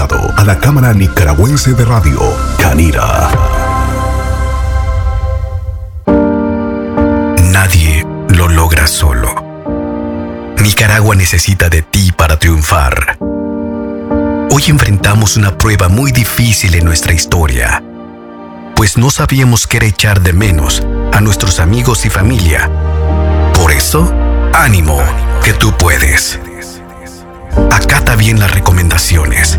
a la Cámara Nicaragüense de Radio, Canira. Nadie lo logra solo. Nicaragua necesita de ti para triunfar. Hoy enfrentamos una prueba muy difícil en nuestra historia, pues no sabíamos qué echar de menos a nuestros amigos y familia. Por eso, ánimo, que tú puedes. Acata bien las recomendaciones.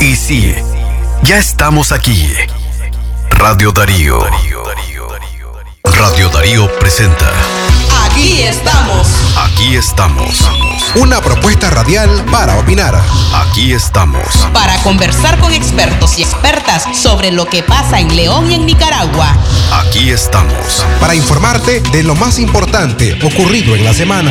Y sí, ya estamos aquí. Radio Darío. Radio Darío presenta. Aquí estamos. Aquí estamos. Una propuesta radial para opinar. Aquí estamos. Para conversar con expertos y expertas sobre lo que pasa en León y en Nicaragua. Aquí estamos. Para informarte de lo más importante ocurrido en la semana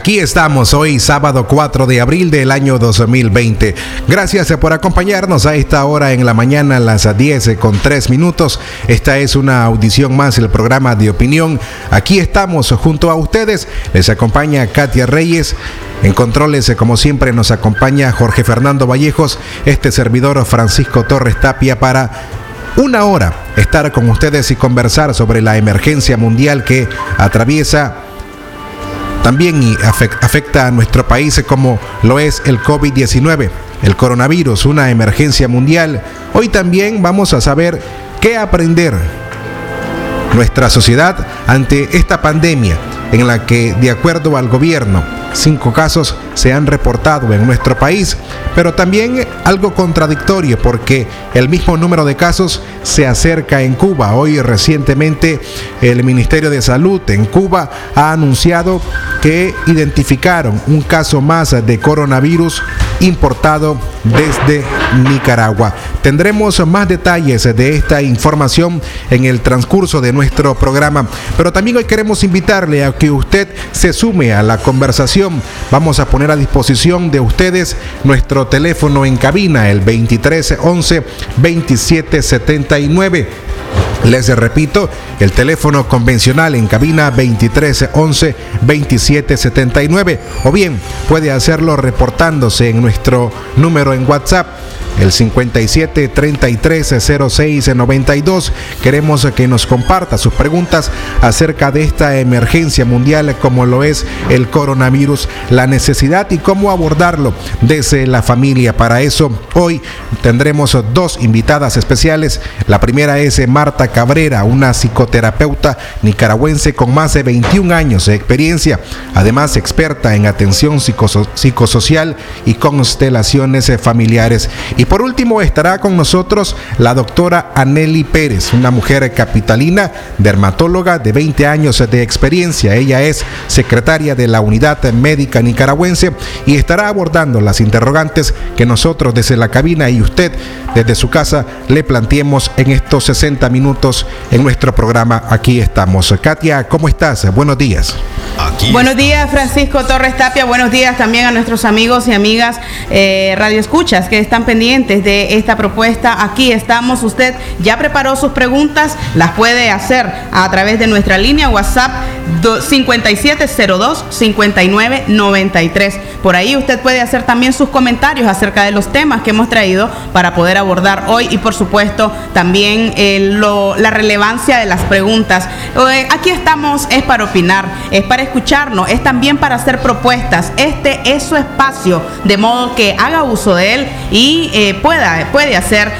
Aquí estamos hoy, sábado 4 de abril del año 2020. Gracias por acompañarnos a esta hora en la mañana, a las 10 con 3 minutos. Esta es una audición más, el programa de opinión. Aquí estamos junto a ustedes. Les acompaña Katia Reyes. En controles, como siempre, nos acompaña Jorge Fernando Vallejos, este servidor Francisco Torres Tapia para una hora estar con ustedes y conversar sobre la emergencia mundial que atraviesa también afecta a nuestro país como lo es el COVID-19, el coronavirus, una emergencia mundial. Hoy también vamos a saber qué aprender nuestra sociedad ante esta pandemia en la que, de acuerdo al gobierno, cinco casos se han reportado en nuestro país, pero también algo contradictorio porque el mismo número de casos se acerca en Cuba. Hoy recientemente el Ministerio de Salud en Cuba ha anunciado que identificaron un caso más de coronavirus importado desde Nicaragua. Tendremos más detalles de esta información en el transcurso de nuestro programa, pero también hoy queremos invitarle a que usted se sume a la conversación. Vamos a poner a disposición de ustedes nuestro teléfono en cabina, el 2311 2779. Les repito, el teléfono convencional en cabina 2311 2779 o bien puede hacerlo reportándose en nuestro número en WhatsApp el 57 33 06 92. Queremos que nos comparta sus preguntas acerca de esta emergencia mundial como lo es el coronavirus, la necesidad y cómo abordarlo desde la familia. Para eso hoy tendremos dos invitadas especiales. La primera es Marta Cabrera, una psicoterapeuta nicaragüense con más de 21 años de experiencia, además experta en atención psicosocial y constelaciones familiares. Y por último estará con nosotros la doctora Aneli Pérez, una mujer capitalina, dermatóloga de 20 años de experiencia. Ella es secretaria de la Unidad Médica Nicaragüense y estará abordando las interrogantes que nosotros desde la cabina y usted desde su casa le planteemos en estos 60 minutos en nuestro programa. Aquí estamos. Katia, ¿cómo estás? Buenos días. Buenos días, Francisco Torres Tapia. Buenos días también a nuestros amigos y amigas eh, Radio Escuchas que están pendientes de esta propuesta. Aquí estamos. Usted ya preparó sus preguntas, las puede hacer a través de nuestra línea WhatsApp 5702-5993. Por ahí usted puede hacer también sus comentarios acerca de los temas que hemos traído para poder abordar hoy y por supuesto también eh, la relevancia de las preguntas. Eh, aquí estamos es para opinar, es para escucharnos, es también para hacer propuestas. Este es su espacio, de modo que haga uso de él y eh, pueda, puede hacer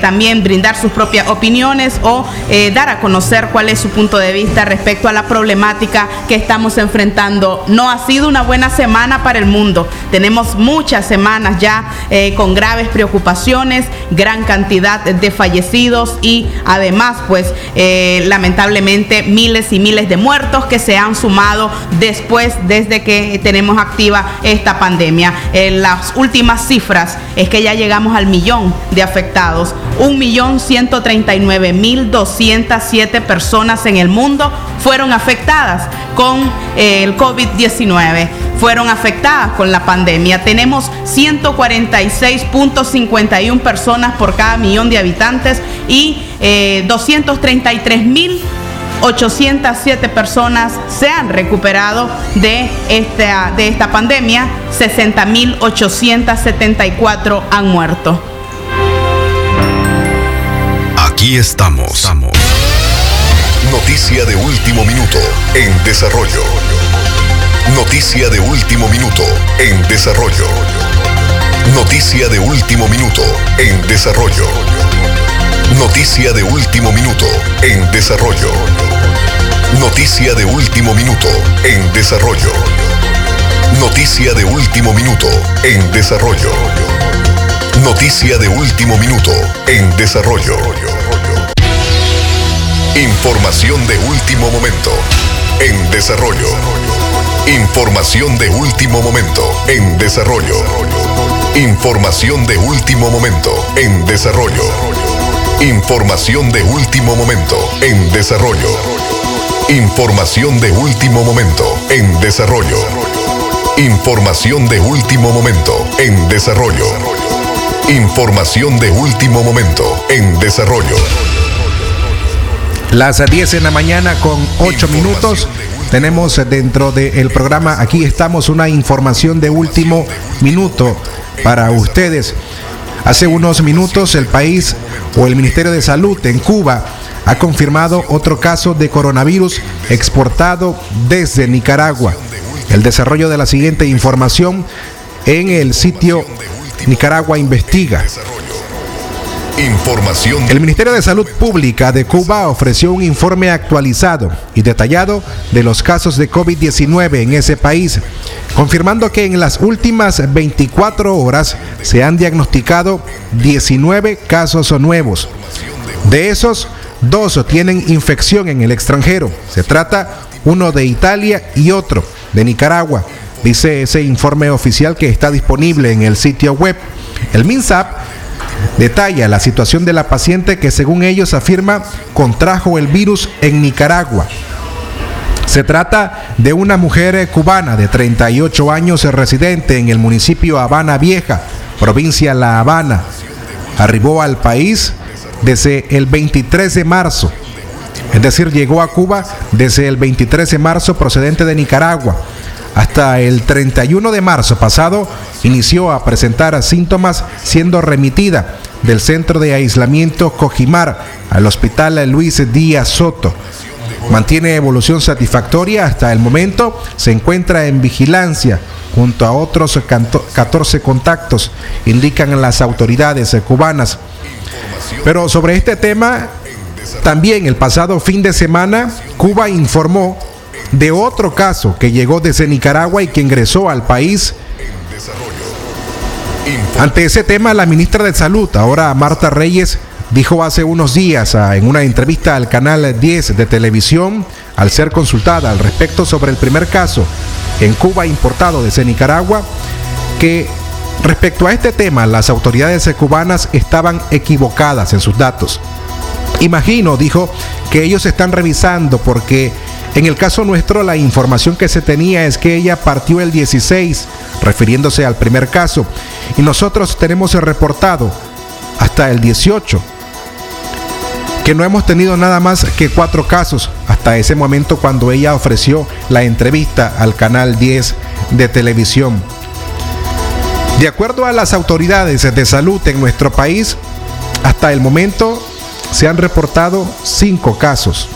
también brindar sus propias opiniones o dar a conocer cuál es su punto de vista respecto a la problemática que estamos enfrentando. No ha sido una buena semana para el mundo. Tenemos muchas semanas ya eh, con graves preocupaciones, gran cantidad de fallecidos y además, pues, eh, lamentablemente miles y miles de muertos que se han sumado después, desde que tenemos activa esta pandemia. Las últimas cifras es que ya llegamos al millón de afectados, un millón ciento treinta y nueve mil doscientas siete personas en el mundo fueron afectadas con eh, el COVID-19 fueron afectadas con la pandemia. Tenemos 146.51 personas por cada millón de habitantes y eh, 233.807 personas se han recuperado de esta, de esta pandemia, 60.874 han muerto. Aquí estamos. Noticia de último minuto en desarrollo. Noticia de último minuto en desarrollo. Noticia de último minuto en desarrollo. Noticia de último minuto en desarrollo. Noticia de último minuto en desarrollo. Noticia de último minuto en desarrollo. Noticia de último minuto en desarrollo. Información de último momento en desarrollo. Información de último momento en desarrollo. Información de último momento en desarrollo. Información de último momento en desarrollo. Información de último momento en desarrollo. Información de último momento en desarrollo. Información de último momento en desarrollo. Las 10 en la mañana con 8 minutos. Tenemos dentro del programa, aquí estamos, una información de último minuto para ustedes. Hace unos minutos el país o el Ministerio de Salud en Cuba ha confirmado otro caso de coronavirus exportado desde Nicaragua. El desarrollo de la siguiente información en el sitio Nicaragua Investiga. Información. El Ministerio de Salud Pública de Cuba ofreció un informe actualizado y detallado de los casos de COVID-19 en ese país, confirmando que en las últimas 24 horas se han diagnosticado 19 casos nuevos. De esos, dos tienen infección en el extranjero. Se trata uno de Italia y otro de Nicaragua, dice ese informe oficial que está disponible en el sitio web. El MINSAP detalla la situación de la paciente que según ellos afirma contrajo el virus en Nicaragua. Se trata de una mujer cubana de 38 años residente en el municipio Habana Vieja, provincia La Habana. Arribó al país desde el 23 de marzo, es decir, llegó a Cuba desde el 23 de marzo procedente de Nicaragua. Hasta el 31 de marzo pasado inició a presentar síntomas siendo remitida del centro de aislamiento Cojimar al hospital Luis Díaz Soto. Mantiene evolución satisfactoria hasta el momento, se encuentra en vigilancia junto a otros 14 contactos, indican las autoridades cubanas. Pero sobre este tema, también el pasado fin de semana, Cuba informó de otro caso que llegó desde Nicaragua y que ingresó al país. Ante ese tema, la ministra de Salud, ahora Marta Reyes, dijo hace unos días ah, en una entrevista al canal 10 de televisión, al ser consultada al respecto sobre el primer caso en Cuba importado desde Nicaragua, que respecto a este tema las autoridades cubanas estaban equivocadas en sus datos. Imagino, dijo, que ellos están revisando porque en el caso nuestro, la información que se tenía es que ella partió el 16, refiriéndose al primer caso, y nosotros tenemos reportado hasta el 18, que no hemos tenido nada más que cuatro casos hasta ese momento cuando ella ofreció la entrevista al canal 10 de televisión. De acuerdo a las autoridades de salud en nuestro país, hasta el momento se han reportado cinco casos.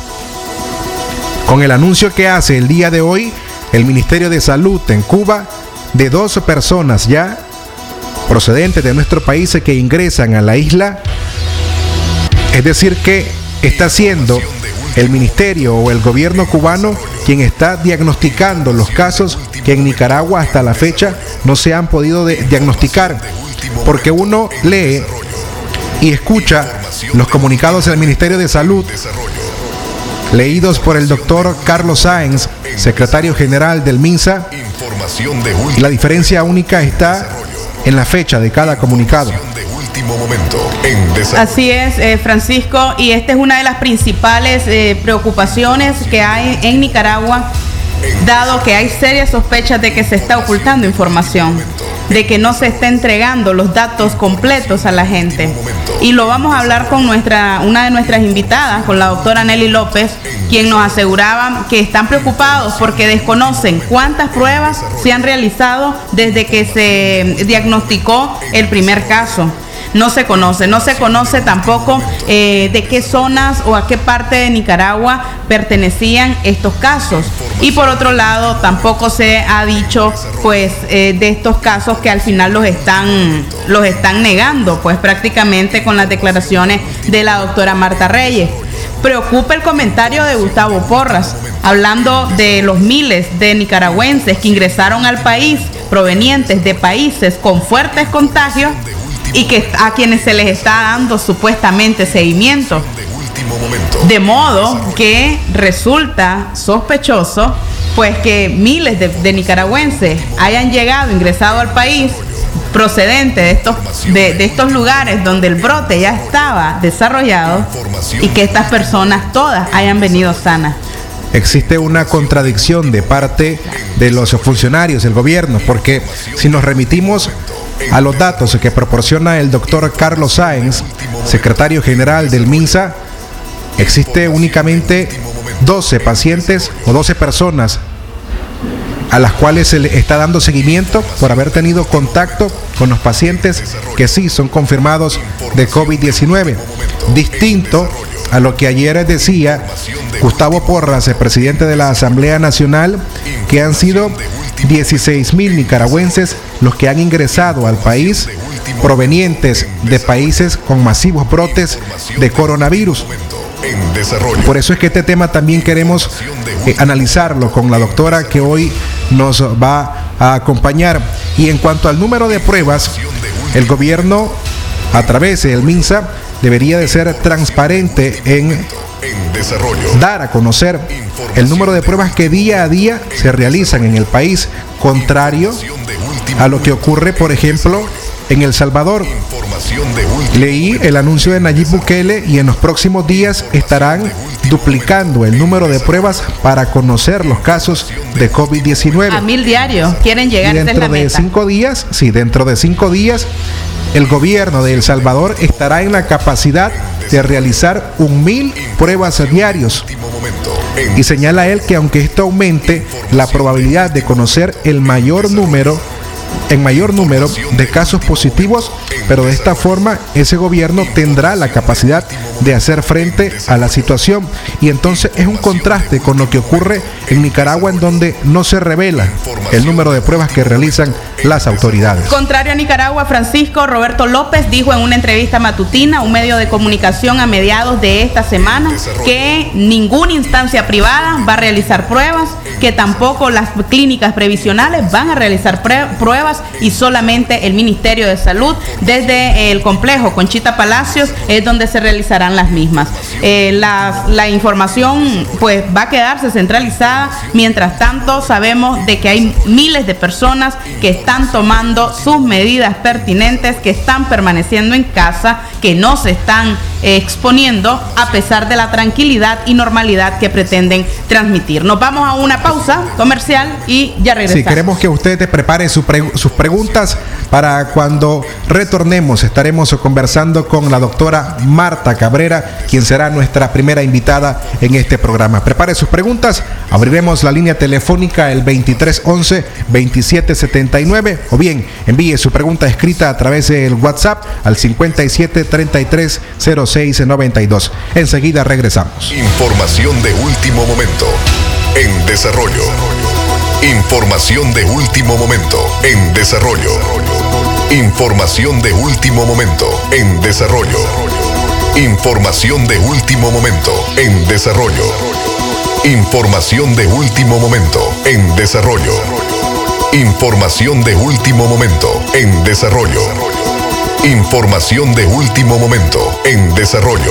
Con el anuncio que hace el día de hoy el Ministerio de Salud en Cuba de dos personas ya procedentes de nuestro país que ingresan a la isla, es decir que está siendo el ministerio o el gobierno cubano quien está diagnosticando los casos que en Nicaragua hasta la fecha no se han podido diagnosticar, porque uno lee y escucha los comunicados del Ministerio de Salud leídos por el doctor Carlos Sáenz, secretario general del MINSA. La diferencia única está en la fecha de cada comunicado. Así es, eh, Francisco, y esta es una de las principales eh, preocupaciones que hay en Nicaragua, dado que hay serias sospechas de que se está ocultando información de que no se está entregando los datos completos a la gente. Y lo vamos a hablar con nuestra, una de nuestras invitadas, con la doctora Nelly López, quien nos aseguraba que están preocupados porque desconocen cuántas pruebas se han realizado desde que se diagnosticó el primer caso no se conoce. No se conoce tampoco eh, de qué zonas o a qué parte de Nicaragua pertenecían estos casos. Y por otro lado, tampoco se ha dicho pues eh, de estos casos que al final los están, los están negando, pues prácticamente con las declaraciones de la doctora Marta Reyes. Preocupa el comentario de Gustavo Porras, hablando de los miles de nicaragüenses que ingresaron al país provenientes de países con fuertes contagios y que a quienes se les está dando supuestamente seguimiento. De modo que resulta sospechoso pues que miles de, nicaragüenses hayan llegado, ingresado al país procedente de estos, de, estos lugares donde el brote ya estaba desarrollado y que estas personas todas hayan venido sanas. Existe una contradicción de parte de los funcionarios del gobierno, porque si nos remitimos a los datos que proporciona el doctor Carlos Sáenz, secretario general del MINSA, existe únicamente 12 pacientes o 12 personas a las cuales se le está dando seguimiento por haber tenido contacto con los pacientes que sí son confirmados de COVID-19. Distinto a lo que ayer decía Gustavo Porras, el presidente de la Asamblea Nacional, que han sido 16 mil nicaragüenses los que han ingresado al país provenientes de países con masivos brotes de coronavirus. Por eso es que este tema también queremos eh, analizarlo con la doctora que hoy nos va a acompañar. Y en cuanto al número de pruebas, el gobierno a través del MINSA debería de ser transparente en dar a conocer el número de pruebas que día a día se realizan en el país, contrario a lo que ocurre, por ejemplo, en El Salvador. Leí el anuncio de Nayib Bukele y en los próximos días estarán duplicando el número de pruebas para conocer los casos de COVID-19. A mil diarios quieren llegar. Y dentro de cinco días, sí, dentro de cinco días, el gobierno de El Salvador estará en la capacidad de realizar un mil pruebas diarios. Y señala él que aunque esto aumente la probabilidad de conocer el mayor número en mayor número de casos positivos, pero de esta forma ese gobierno tendrá la capacidad de hacer frente a la situación. Y entonces es un contraste con lo que ocurre en Nicaragua, en donde no se revela el número de pruebas que realizan las autoridades. Contrario a Nicaragua, Francisco Roberto López dijo en una entrevista matutina a un medio de comunicación a mediados de esta semana que ninguna instancia privada va a realizar pruebas, que tampoco las clínicas previsionales van a realizar pruebas y solamente el Ministerio de Salud desde el complejo Conchita Palacios es donde se realizarán las mismas. Eh, la, la información pues va a quedarse centralizada, mientras tanto sabemos de que hay miles de personas que están tomando sus medidas pertinentes, que están permaneciendo en casa, que no se están exponiendo a pesar de la tranquilidad y normalidad que pretenden transmitir. Nos vamos a una pausa comercial y ya regresamos. Sí, queremos que ustedes preparen sus preguntas para cuando retornemos. Estaremos conversando con la doctora Marta Cabrera, quien será nuestra primera invitada en este programa. Prepare sus preguntas, abriremos la línea telefónica el 2311-2779 o bien envíe su pregunta escrita a través del WhatsApp al 57330692. Enseguida regresamos. Información de último momento en desarrollo. Información de último momento en desarrollo. Información de último momento en desarrollo. Información de último momento en desarrollo. Información de último momento en desarrollo. Información de último momento en desarrollo. Información de último momento en desarrollo.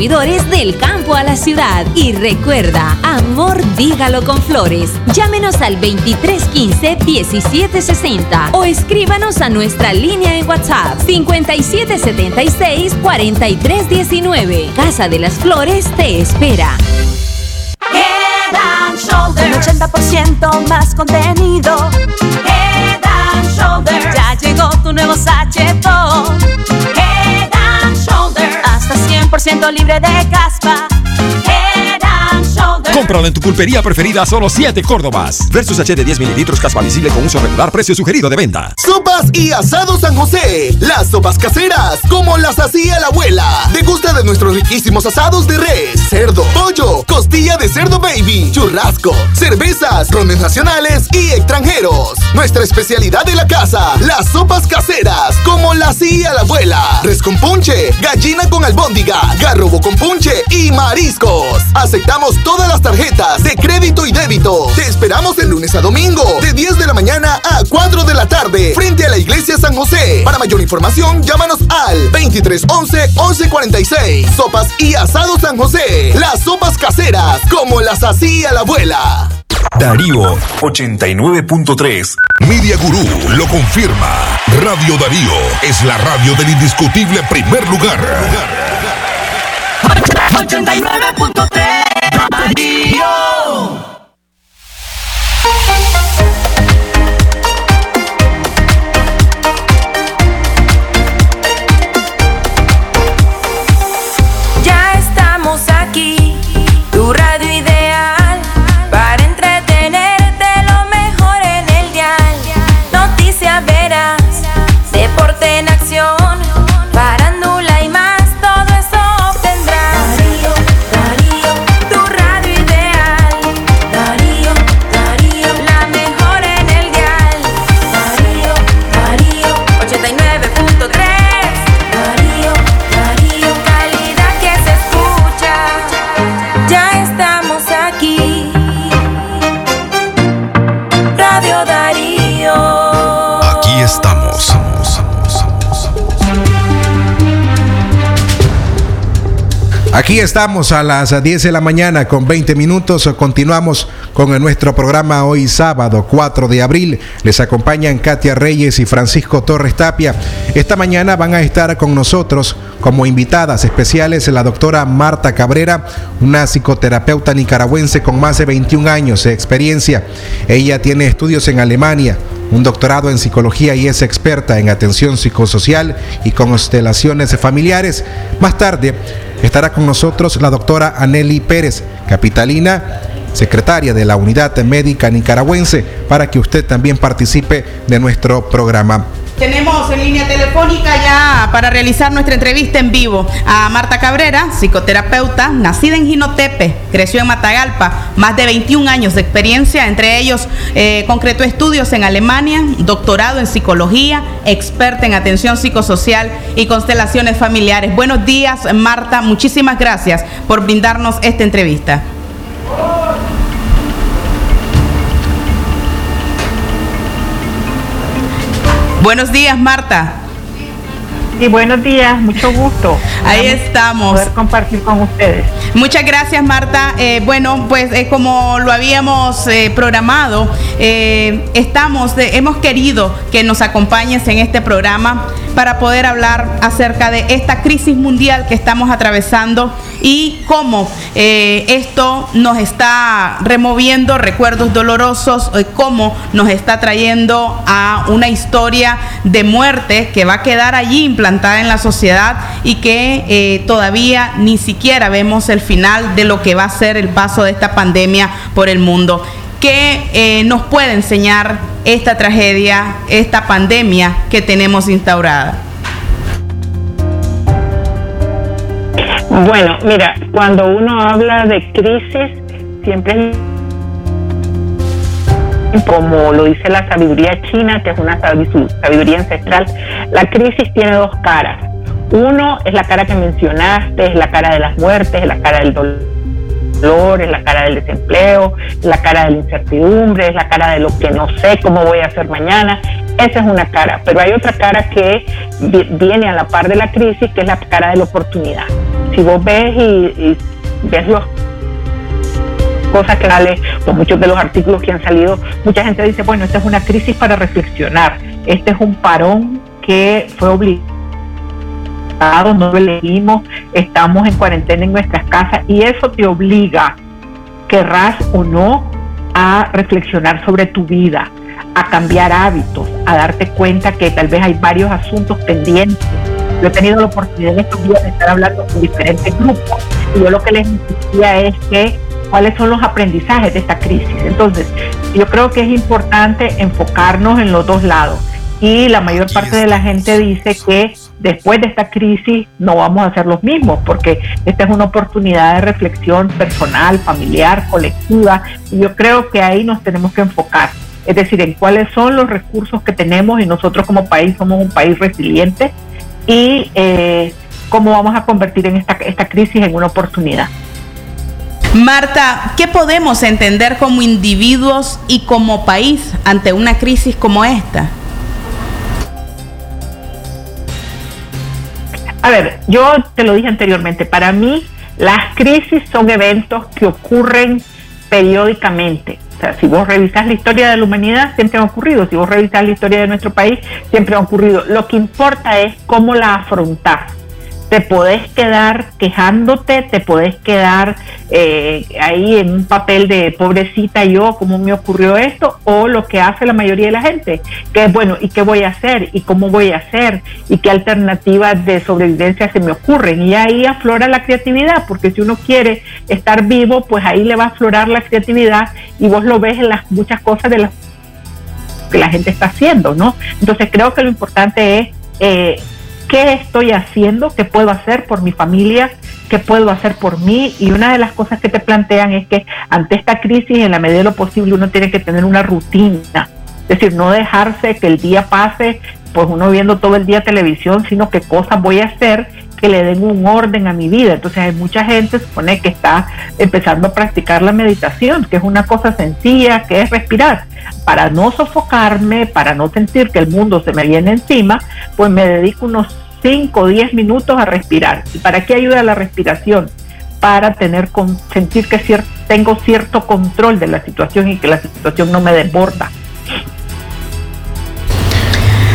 del campo a la ciudad. Y recuerda, amor dígalo con flores. Llámenos al 2315-1760 o escríbanos a nuestra línea en WhatsApp 5776-4319. Casa de las Flores te espera. Head and Shoulders. 80% más contenido. Head and Shoulders. Ya llegó tu nuevo sachetón. 100% libre de caspa. Cómpralo en tu pulpería preferida solo 7 Córdobas. Versus H de 10 mililitros caspa visible con uso regular, precio sugerido de venta. Sopas y asados San José. Las sopas caseras, como las hacía la abuela. Degusta de nuestros riquísimos asados de res, cerdo, pollo, costilla de cerdo baby, churrasco, cervezas, rones nacionales y extranjeros. Nuestra especialidad de la casa, las sopas caseras, como las hacía la abuela. Res con punche, gallina con albóndiga, garrobo con punche y mariscos. Aceptamos todas las tarjetas de crédito y débito. Te esperamos el lunes a domingo, de 10 de la mañana a 4 de la tarde, frente a la iglesia San José. Para mayor información, llámanos al 2311-1146. Sopas y asado San José. Las sopas caseras, como las hacía la abuela. Darío 89.3. Media Gurú lo confirma. Radio Darío es la radio del indiscutible primer lugar. 89.3 Radio. Aquí estamos a las 10 de la mañana con 20 minutos. Continuamos con nuestro programa hoy sábado 4 de abril. Les acompañan Katia Reyes y Francisco Torres Tapia. Esta mañana van a estar con nosotros como invitadas especiales la doctora Marta Cabrera, una psicoterapeuta nicaragüense con más de 21 años de experiencia. Ella tiene estudios en Alemania, un doctorado en psicología y es experta en atención psicosocial y constelaciones familiares. Más tarde estará con nosotros la doctora Aneli Pérez, capitalina, secretaria de la Unidad Médica Nicaragüense, para que usted también participe de nuestro programa. Tenemos en línea telefónica ya para realizar nuestra entrevista en vivo a Marta Cabrera, psicoterapeuta, nacida en Ginotepe, creció en Matagalpa, más de 21 años de experiencia, entre ellos eh, concretó estudios en Alemania, doctorado en psicología, experta en atención psicosocial y constelaciones familiares. Buenos días, Marta, muchísimas gracias por brindarnos esta entrevista. Buenos días, Marta. Y buenos días, mucho gusto. Ahí estamos. Poder compartir con ustedes. Muchas gracias, Marta. Eh, bueno, pues eh, como lo habíamos eh, programado, estamos, hemos querido que nos acompañes en este programa para poder hablar acerca de esta crisis mundial que estamos atravesando y cómo esto nos está removiendo recuerdos dolorosos, cómo nos está trayendo a una historia de muerte que va a quedar allí implantada en la sociedad y que todavía ni siquiera vemos el final de lo que va a ser el paso de esta pandemia por el mundo. ¿Qué eh, nos puede enseñar esta tragedia, esta pandemia que tenemos instaurada? Bueno, mira, cuando uno habla de crisis, siempre como lo dice la sabiduría china, que es una sabiduría ancestral, la crisis tiene dos caras. Uno es la cara que mencionaste, es la cara de las muertes, es la cara del dolor, es la cara del desempleo, es la cara de la incertidumbre, es la cara de lo que no sé cómo voy a hacer mañana. Esa es una cara, pero hay otra cara que viene a la par de la crisis, que es la cara de la oportunidad. Si vos ves y, ves los cosas que sale, pues muchos de los artículos que han salido, mucha gente dice, bueno, esta es una crisis para reflexionar, este es un parón que fue obligado no lo leímos, estamos en cuarentena en nuestras casas y eso te obliga, querrás o no, a reflexionar sobre tu vida, a cambiar hábitos, a darte cuenta que tal vez hay varios asuntos pendientes. Yo he tenido la oportunidad en estos días de estar hablando con diferentes grupos y yo lo que les decía es que cuáles son los aprendizajes de esta crisis. Entonces, yo creo que es importante enfocarnos en los dos lados y la mayor parte de la gente dice que después de esta crisis no vamos a hacer los mismos, porque esta es una oportunidad de reflexión personal, familiar, colectiva, y yo creo que ahí nos tenemos que enfocar, es decir, en cuáles son los recursos que tenemos y nosotros como país somos un país resiliente y eh, cómo vamos a convertir en esta, esta crisis en una oportunidad. Marta, ¿qué podemos entender como individuos y como país ante una crisis como esta? A ver, yo te lo dije anteriormente, para mí las crisis son eventos que ocurren periódicamente. O sea, si vos revisas la historia de la humanidad, siempre han ocurrido. Si vos revisas la historia de nuestro país, siempre han ocurrido. Lo que importa es cómo la afrontás te podés quedar quejándote, te podés quedar eh, ahí en un papel de pobrecita yo, cómo me ocurrió esto, o lo que hace la mayoría de la gente, que es bueno, ¿y qué voy a hacer? ¿Y cómo voy a hacer? ¿Y qué alternativas de sobrevivencia se me ocurren? Y ahí aflora la creatividad, porque si uno quiere estar vivo, pues ahí le va a aflorar la creatividad y vos lo ves en las muchas cosas de las que la gente está haciendo, ¿no? Entonces creo que lo importante es... Eh, qué estoy haciendo, qué puedo hacer por mi familia, qué puedo hacer por mí. Y una de las cosas que te plantean es que ante esta crisis, en la medida de lo posible, uno tiene que tener una rutina. Es decir, no dejarse que el día pase, pues uno viendo todo el día televisión, sino qué cosas voy a hacer que le den un orden a mi vida. Entonces hay mucha gente, supone que está empezando a practicar la meditación, que es una cosa sencilla, que es respirar. Para no sofocarme, para no sentir que el mundo se me viene encima, pues me dedico unos 5 o 10 minutos a respirar. ¿Y para qué ayuda la respiración? Para tener con, sentir que tengo cierto control de la situación y que la situación no me desborda.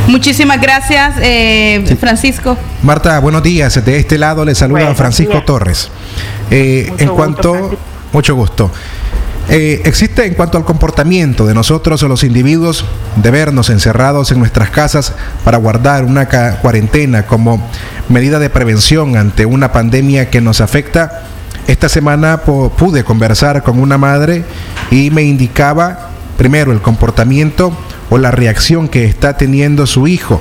Muchísimas gracias, eh, Francisco. Marta, buenos días. De este lado le saluda Francisco Torres. Eh, en cuanto, mucho gusto. Eh, existe en cuanto al comportamiento de nosotros o los individuos de vernos encerrados en nuestras casas para guardar una cuarentena como medida de prevención ante una pandemia que nos afecta. Esta semana pude conversar con una madre y me indicaba primero el comportamiento o la reacción que está teniendo su hijo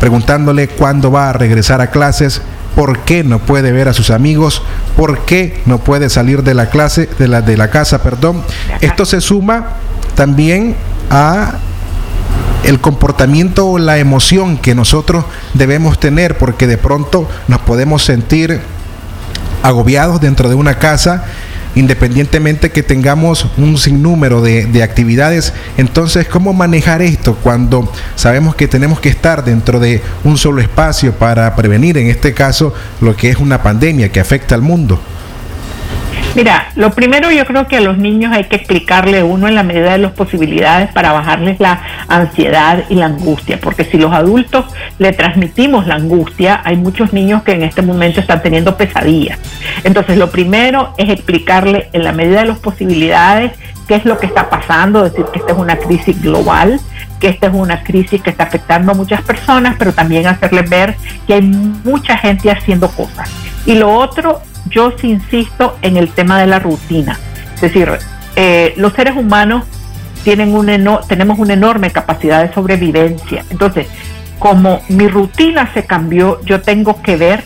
preguntándole cuándo va a regresar a clases, por qué no puede ver a sus amigos, por qué no puede salir de la clase, de la, de la casa, perdón. Esto se suma también a el comportamiento o la emoción que nosotros debemos tener, porque de pronto nos podemos sentir agobiados dentro de una casa independientemente que tengamos un sinnúmero de, de, actividades. Entonces, ¿cómo manejar esto cuando sabemos que tenemos que estar dentro de un solo espacio para prevenir, en este caso, lo que es una pandemia que afecta al mundo? Mira, lo primero yo creo que a los niños hay que explicarle uno en la medida de las posibilidades para bajarles la ansiedad y la angustia, porque si los adultos le transmitimos la angustia, hay muchos niños que en este momento están teniendo pesadillas. Entonces, lo primero es explicarle en la medida de las posibilidades qué es lo que está pasando, decir que esta es una crisis global, que esta es una crisis que está afectando a muchas personas, pero también hacerles ver que hay mucha gente haciendo cosas. Y lo otro yo sí insisto en el tema de la rutina. Es decir, eh, los seres humanos tienen un tenemos una enorme capacidad de sobrevivencia. Entonces, como mi rutina se cambió, yo tengo que ver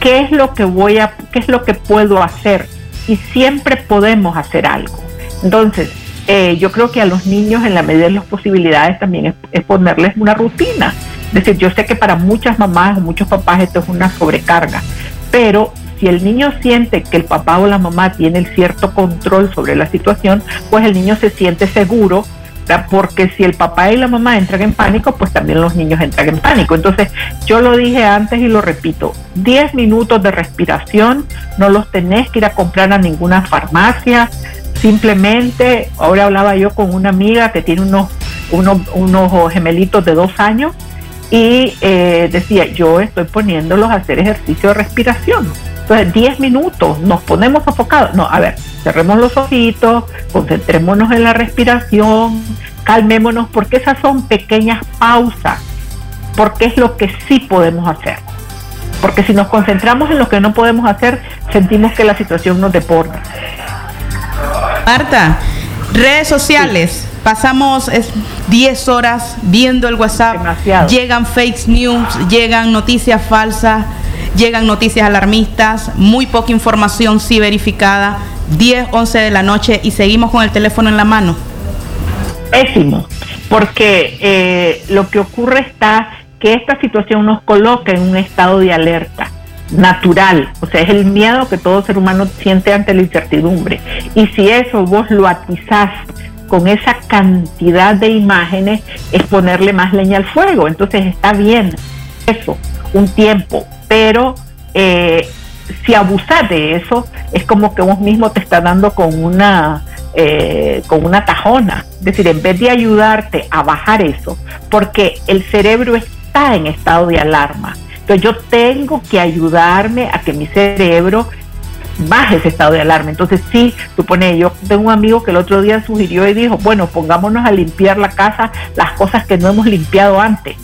qué es lo que voy a, qué es lo que puedo hacer. Y siempre podemos hacer algo. Entonces, eh, yo creo que a los niños, en la medida de las posibilidades, también es, es ponerles una rutina. Es decir, yo sé que para muchas mamás o muchos papás esto es una sobrecarga, pero si el niño siente que el papá o la mamá tiene el cierto control sobre la situación, pues el niño se siente seguro, porque si el papá y la mamá entran en pánico, pues también los niños entran en pánico. Entonces, yo lo dije antes y lo repito, 10 minutos de respiración, no los tenés que ir a comprar a ninguna farmacia, simplemente, ahora hablaba yo con una amiga que tiene unos, unos, unos gemelitos de dos años, y eh, decía, yo estoy poniéndolos a hacer ejercicio de respiración entonces, 10 minutos, nos ponemos sofocados. No, a ver, cerremos los ojitos, concentrémonos en la respiración, calmémonos, porque esas son pequeñas pausas, porque es lo que sí podemos hacer. Porque si nos concentramos en lo que no podemos hacer, sentimos que la situación nos deporta. Marta, redes sociales. Pasamos 10 horas viendo el WhatsApp. Llegan fake news, llegan noticias falsas llegan noticias alarmistas, muy poca información sí verificada, 10, 11 de la noche y seguimos con el teléfono en la mano. Pésimo, porque eh, lo que ocurre está que esta situación nos coloca en un estado de alerta natural, o sea, es el miedo que todo ser humano siente ante la incertidumbre. Y si eso vos lo atizás con esa cantidad de imágenes, es ponerle más leña al fuego. Entonces está bien eso, un tiempo, pero eh, si abusas de eso, es como que vos mismo te estás dando con una, eh, con una tajona. Es decir, en vez de ayudarte a bajar eso, porque el cerebro está en estado de alarma. Entonces yo tengo que ayudarme a que mi cerebro baje ese estado de alarma. Entonces sí, supone, yo tengo un amigo que el otro día sugirió y dijo, bueno, pongámonos a limpiar la casa, las cosas que no hemos limpiado antes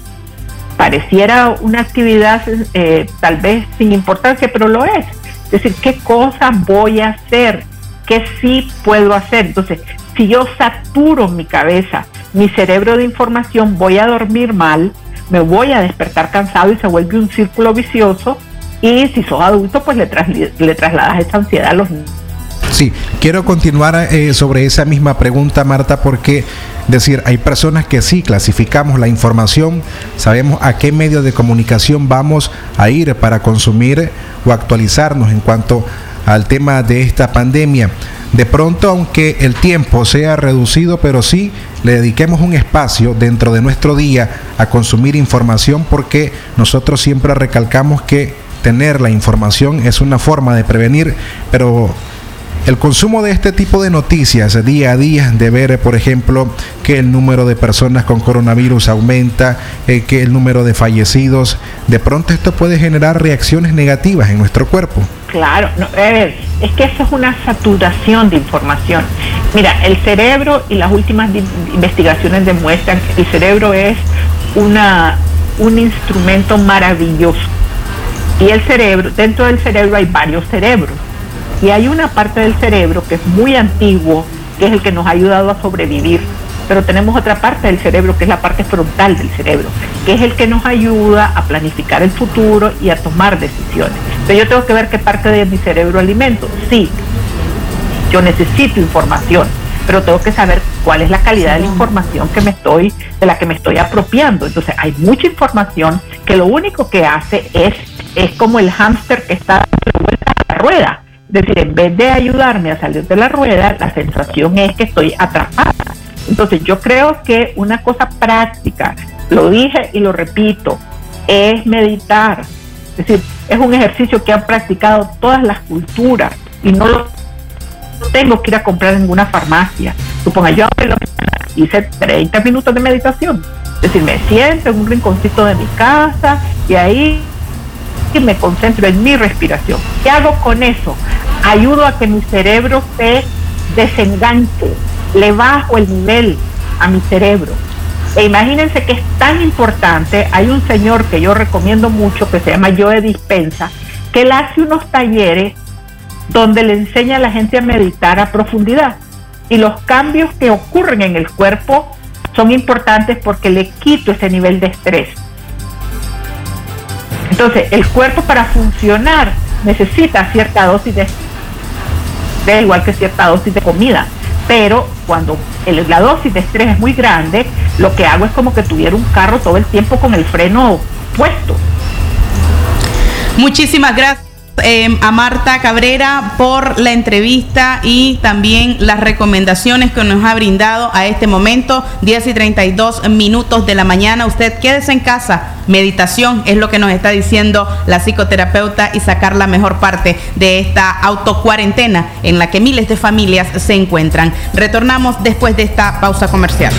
pareciera una actividad eh, tal vez sin importancia, pero lo es. Es decir, ¿qué cosa voy a hacer? ¿Qué sí puedo hacer? Entonces, si yo saturo mi cabeza, mi cerebro de información, voy a dormir mal, me voy a despertar cansado y se vuelve un círculo vicioso. Y si sos adulto, pues le, trasladas esa ansiedad a los niños. Sí, quiero continuar eh, sobre esa misma pregunta, Marta, porque decir, hay personas que sí clasificamos la información, sabemos a qué medio de comunicación vamos a ir para consumir o actualizarnos en cuanto al tema de esta pandemia. De pronto, aunque el tiempo sea reducido, pero sí le dediquemos un espacio dentro de nuestro día a consumir información porque nosotros siempre recalcamos que tener la información es una forma de prevenir, pero el consumo de este tipo de noticias día a día, de ver, por ejemplo, que el número de personas con coronavirus aumenta, eh, que el número de fallecidos, de pronto esto puede generar reacciones negativas en nuestro cuerpo. Claro, no, es que eso es una saturación de información. Mira, el cerebro y las últimas investigaciones demuestran que el cerebro es una, un instrumento maravilloso. Y el cerebro, dentro del cerebro hay varios cerebros y hay una parte del cerebro que es muy antiguo, que es el que nos ha ayudado a sobrevivir. pero tenemos otra parte del cerebro que es la parte frontal del cerebro, que es el que nos ayuda a planificar el futuro y a tomar decisiones. Pero yo tengo que ver qué parte de mi cerebro alimento. Sí, yo necesito información, pero tengo que saber cuál es la calidad de la información que me estoy, de la que me estoy apropiando. Entonces hay mucha información que lo único que hace es, es como el hámster que está vuelta a la rueda. Es decir, en vez de ayudarme a salir de la rueda, la sensación es que estoy atrapada. Entonces yo creo que una cosa práctica, lo dije y lo repito, es meditar. Es decir, es un ejercicio que han practicado todas las culturas y no lo tengo que ir a comprar en ninguna farmacia. Suponga, yo hice 30 minutos de meditación. Es decir, me siento en un rinconcito de mi casa y ahí me concentro en mi respiración. ¿Qué hago con eso? Ayudo a que mi cerebro se desenganche, le bajo el nivel a mi cerebro. E imagínense que es tan importante, hay un señor que yo recomiendo mucho que se llama Joe Dispensa, que él hace unos talleres donde le enseña a la gente a meditar a profundidad. Y los cambios que ocurren en el cuerpo son importantes porque le quito ese nivel de estrés. Entonces, el cuerpo para funcionar necesita cierta dosis de estrés, igual que cierta dosis de comida. Pero cuando la dosis de estrés es muy grande, lo que hago es como que tuviera un carro todo el tiempo con el freno puesto. Muchísimas gracias. Eh, a Marta Cabrera por la entrevista y también las recomendaciones que nos ha brindado a este momento, 10 y 32 minutos de la mañana. Usted quédese en casa, meditación es lo que nos está diciendo la psicoterapeuta y sacar la mejor parte de esta autocuarentena en la que miles de familias se encuentran. Retornamos después de esta pausa comercial.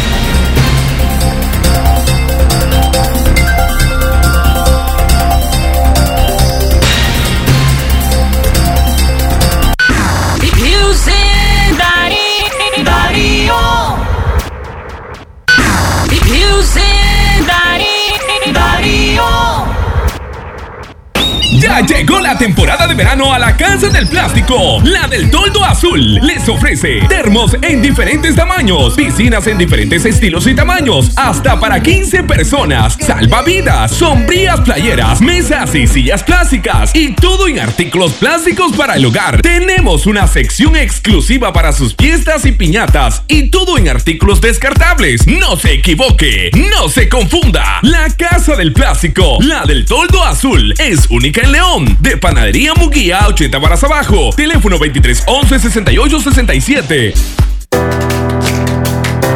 Llegó la temporada de verano a la Casa del Plástico. La del Toldo Azul les ofrece termos en diferentes tamaños, piscinas en diferentes estilos y tamaños, hasta para 15 personas, salvavidas, sombrías playeras, mesas y sillas plásticas y todo en artículos plásticos para el hogar. Tenemos una sección exclusiva para sus fiestas y piñatas y todo en artículos descartables. No se equivoque, no se confunda. La Casa del Plástico, la del Toldo Azul, es única en León. De Panadería Muguía 80 varas abajo. Teléfono 23 11 68 67.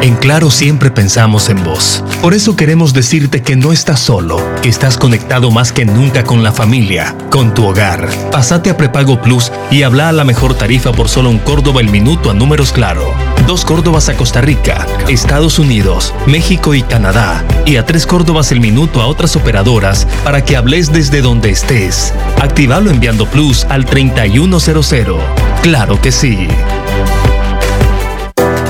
En Claro siempre pensamos en vos. Por eso queremos decirte que no estás solo, que estás conectado más que nunca con la familia, con tu hogar. Pásate a Prepago Plus y habla a la mejor tarifa por solo un Córdoba el minuto a números Claro. Dos Córdobas a Costa Rica, Estados Unidos, México y Canadá. Y a tres Córdobas el minuto a otras operadoras para que hables desde donde estés. Activalo enviando Plus al 3100. Claro que sí.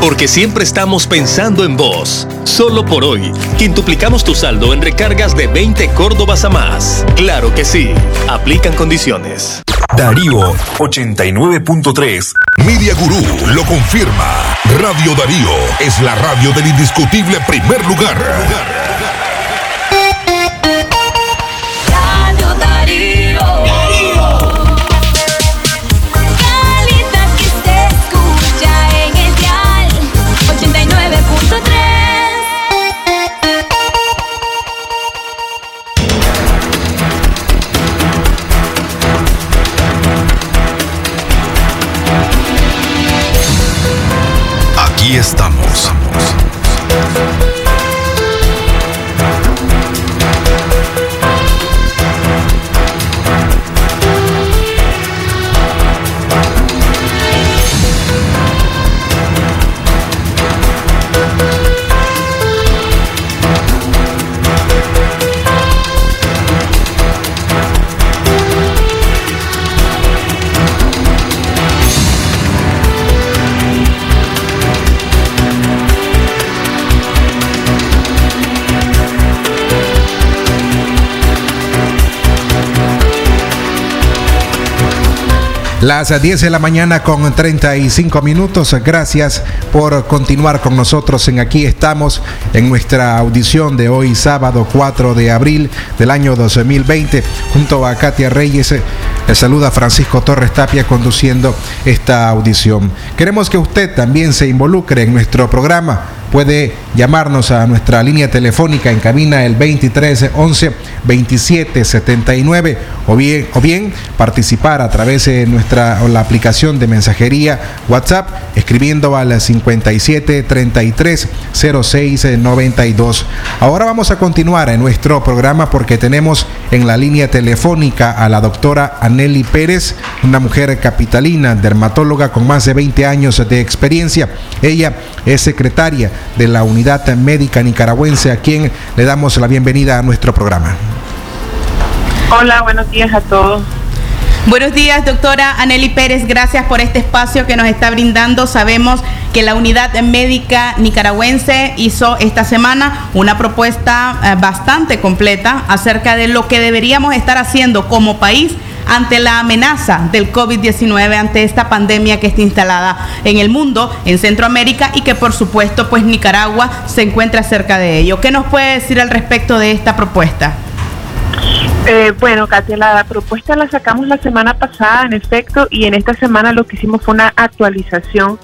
Porque siempre estamos pensando en vos. Solo por hoy, quintuplicamos tu saldo en recargas de 20 Córdobas a más. Claro que sí. Aplican condiciones. Darío 89.3. Media Gurú lo confirma. Radio Darío es la radio del indiscutible primer lugar. Las 10 de la mañana con 35 minutos. Gracias por continuar con nosotros en Aquí estamos en nuestra audición de hoy sábado 4 de abril del año 2020 junto a Katia Reyes. Le saluda Francisco Torres Tapia conduciendo esta audición. Queremos que usted también se involucre en nuestro programa puede llamarnos a nuestra línea telefónica en cabina el 23 11 27 79 o bien, o bien participar a través de nuestra la aplicación de mensajería WhatsApp escribiendo al 57 33 06 92. Ahora vamos a continuar en nuestro programa porque tenemos en la línea telefónica a la doctora Aneli Pérez, una mujer capitalina, dermatóloga con más de 20 años de experiencia. Ella es secretaria de la Unidad Médica Nicaragüense, a quien le damos la bienvenida a nuestro programa. Hola, buenos días a todos. Buenos días, doctora Aneli Pérez. Gracias por este espacio que nos está brindando. Sabemos que la Unidad Médica Nicaragüense hizo esta semana una propuesta eh, bastante completa acerca de lo que deberíamos estar haciendo como país ante la amenaza del COVID-19, ante esta pandemia que está instalada en el mundo, en Centroamérica y que por supuesto pues Nicaragua se encuentra cerca de ello. ¿Qué nos puede decir al respecto de esta propuesta? Eh, bueno, Katia, la propuesta la sacamos la semana pasada, en efecto, y en esta semana lo que hicimos fue una actualización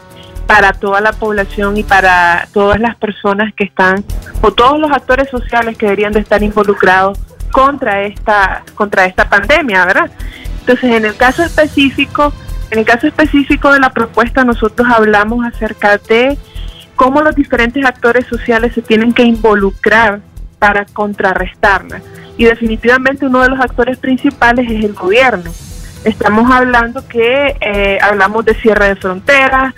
para toda la población y para todas las personas que están, o todos los actores sociales que deberían de estar involucrados contra esta, contra esta pandemia, ¿verdad? Entonces, en el caso específico, en el caso específico de la propuesta, nosotros hablamos acerca de cómo los diferentes actores sociales se tienen que involucrar para contrarrestarla. Y definitivamente uno de los actores principales es el gobierno. Estamos hablando que eh, hablamos de cierre de fronteras,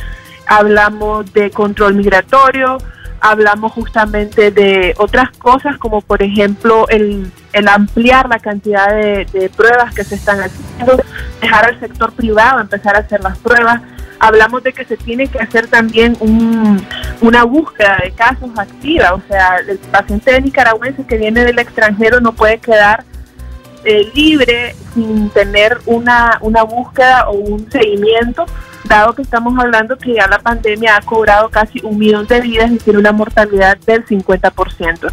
hablamos de control migratorio, hablamos justamente de otras cosas como por ejemplo el, el ampliar la cantidad de, de, pruebas que se están haciendo, dejar al sector privado empezar a hacer las pruebas. Hablamos de que se tiene que hacer también un, una búsqueda de casos activa, o sea, el paciente nicaragüense que viene del extranjero no puede quedar eh, libre sin tener una, una búsqueda o un seguimiento dado que estamos hablando que ya la pandemia ha cobrado casi un millón de vidas y tiene una mortalidad del 50%.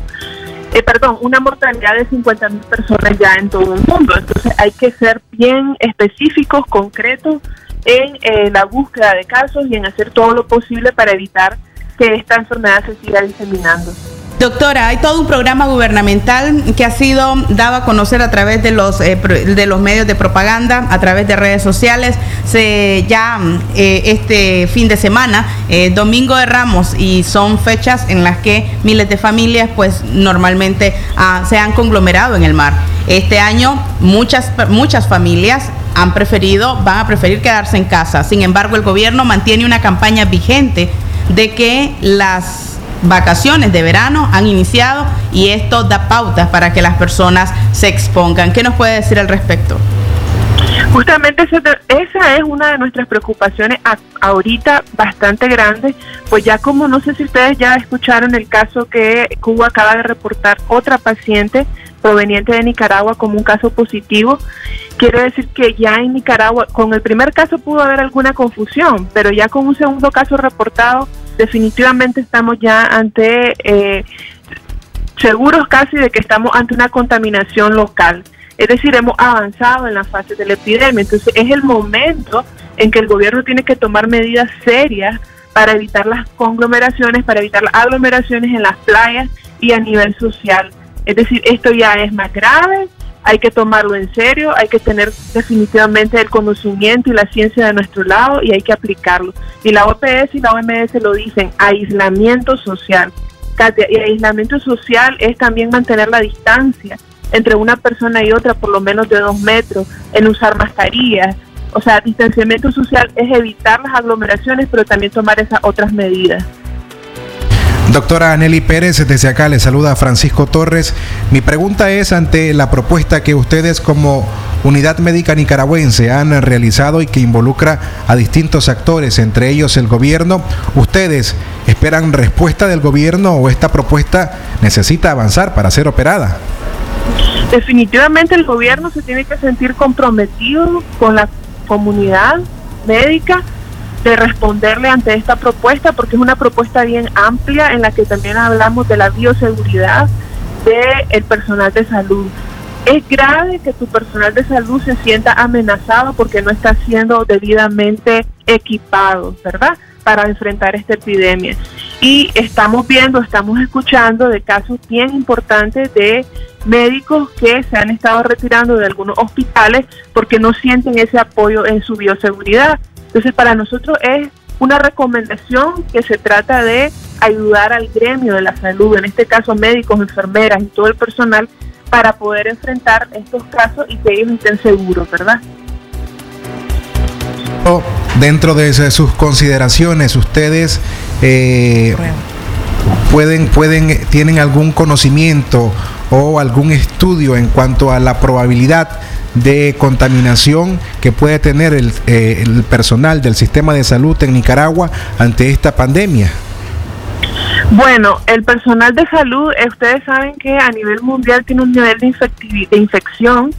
Eh, perdón, una mortalidad de 50 mil personas ya en todo el mundo. Entonces hay que ser bien específicos, concretos en eh, la búsqueda de casos y en hacer todo lo posible para evitar que esta enfermedad se siga diseminando. Doctora, hay todo un programa gubernamental que ha sido dado a conocer a través de los eh, de los medios de propaganda, a través de redes sociales. Se ya eh, este fin de semana, eh, Domingo de Ramos, y son fechas en las que miles de familias, pues normalmente ah, se han conglomerado en el mar. Este año muchas muchas familias han preferido, van a preferir quedarse en casa. Sin embargo, el gobierno mantiene una campaña vigente de que las vacaciones de verano han iniciado y esto da pautas para que las personas se expongan. ¿Qué nos puede decir al respecto? Justamente esa es una de nuestras preocupaciones ahorita bastante grande, pues ya como no sé si ustedes ya escucharon el caso que Cuba acaba de reportar otra paciente proveniente de Nicaragua como un caso positivo, quiere decir que ya en Nicaragua, con el primer caso pudo haber alguna confusión, pero ya con un segundo caso reportado, definitivamente estamos ya ante eh, seguros casi de que estamos ante una contaminación local. Es decir, hemos avanzado en la fase de la epidemia. Entonces es el momento en que el gobierno tiene que tomar medidas serias para evitar las conglomeraciones, para evitar las aglomeraciones en las playas y a nivel social. Es decir, esto ya es más grave, hay que tomarlo en serio, hay que tener definitivamente el conocimiento y la ciencia de nuestro lado y hay que aplicarlo. Y la OPS y la OMS lo dicen, aislamiento social. Katia, y aislamiento social es también mantener la distancia entre una persona y otra por lo menos de dos metros, en usar mascarillas. O sea, distanciamiento social es evitar las aglomeraciones, pero también tomar esas otras medidas. Doctora Aneli Pérez, desde acá le saluda Francisco Torres. Mi pregunta es ante la propuesta que ustedes como Unidad Médica Nicaragüense han realizado y que involucra a distintos actores, entre ellos el gobierno. ¿Ustedes esperan respuesta del gobierno o esta propuesta necesita avanzar para ser operada? Definitivamente el gobierno se tiene que sentir comprometido con la comunidad médica de responderle ante esta propuesta, porque es una propuesta bien amplia en la que también hablamos de la bioseguridad del personal de salud. Es grave que tu personal de salud se sienta amenazado porque no está siendo debidamente equipado, ¿verdad? Para enfrentar esta epidemia. Y estamos viendo, estamos escuchando de casos bien importantes de médicos que se han estado retirando de algunos hospitales porque no sienten ese apoyo en su bioseguridad. Entonces, para nosotros es una recomendación que se trata de ayudar al gremio de la salud, en este caso médicos, enfermeras y todo el personal, para poder enfrentar estos casos y que ellos estén seguros, ¿verdad? Dentro de sus consideraciones, ustedes eh, pueden, pueden, tienen algún conocimiento o algún estudio en cuanto a la probabilidad de contaminación que puede tener el, eh, el personal del sistema de salud en Nicaragua ante esta pandemia. Bueno, el personal de salud, eh, ustedes saben que a nivel mundial tiene un nivel de, de infección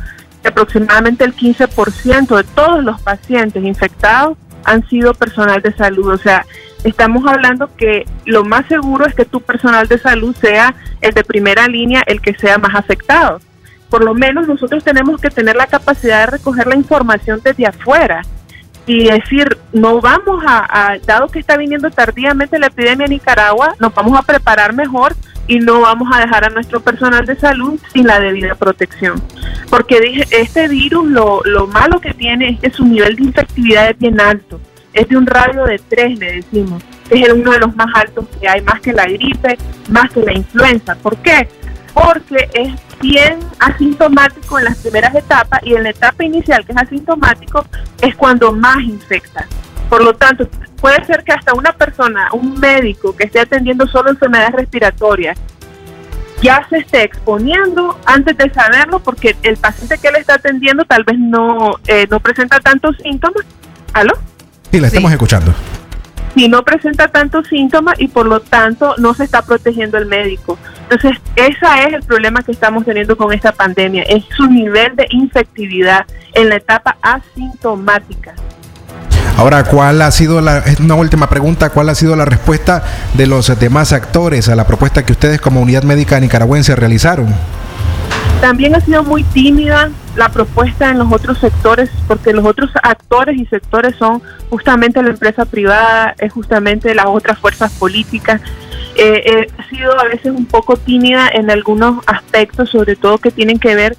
de aproximadamente el 15% de todos los pacientes infectados han sido personal de salud. O sea, estamos hablando que lo más seguro es que tu personal de salud sea el de primera línea, el que sea más afectado. Por lo menos nosotros tenemos que tener la capacidad de recoger la información desde afuera y decir, no vamos a, a- dado que está viniendo tardíamente la epidemia en Nicaragua, nos vamos a preparar mejor y no vamos a dejar a nuestro personal de salud sin la debida protección. Porque dije, este virus lo, lo malo que tiene es que su nivel de infectividad es bien alto. Es de un radio de 3, le decimos. Es uno de los más altos que hay, más que la gripe, más que la influenza. ¿Por qué? Porque es bien asintomático en las primeras etapas y en la etapa inicial, que es asintomático, es cuando más infecta. Por lo tanto, puede ser que hasta una persona, un médico que esté atendiendo solo enfermedades respiratorias, ya se esté exponiendo antes de saberlo porque el paciente que le está atendiendo tal vez no, eh, no presenta tantos síntomas. ¿Aló? Sí, la estamos escuchando. Si no presenta tantos síntomas y por lo tanto no se está protegiendo el médico. Entonces, ese es el problema que estamos teniendo con esta pandemia, es su nivel de infectividad en la etapa asintomática. Ahora, ¿cuál ha sido la, una última pregunta, cuál ha sido la respuesta de los demás actores a la propuesta que ustedes como unidad médica nicaragüense realizaron? También ha sido muy tímida la propuesta en los otros sectores, porque los otros actores y sectores son justamente la empresa privada, es justamente las otras fuerzas políticas. Eh, eh, ha sido a veces un poco tímida en algunos aspectos, sobre todo que tienen que ver